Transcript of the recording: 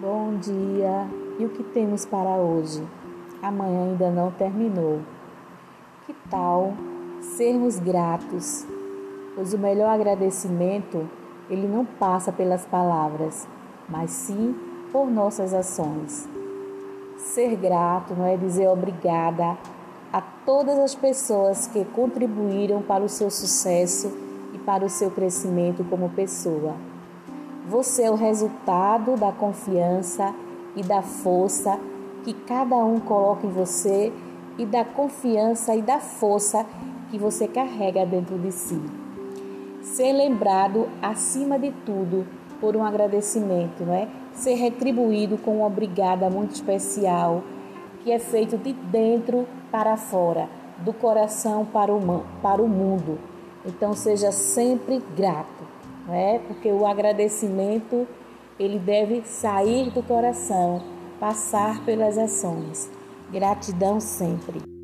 E o que temos para hoje? Amanhã ainda não terminou. Que tal sermos gratos? Pois o melhor agradecimento, ele não passa pelas palavras, mas sim por nossas ações. Ser grato não é dizer obrigada a todas as pessoas que contribuíram para o seu sucesso e para o seu crescimento como pessoa. Você é o resultado da confiança e da força que cada um coloca em você e da confiança e da força que você carrega dentro de si. Ser lembrado acima de tudo por um agradecimento, não é? Ser retribuído com um obrigada muito especial, que é feito de dentro para fora, do coração para o, para o mundo. Então seja sempre grato, não é? Porque o agradecimento ele deve sair do coração, passar pelas ações. Gratidão sempre.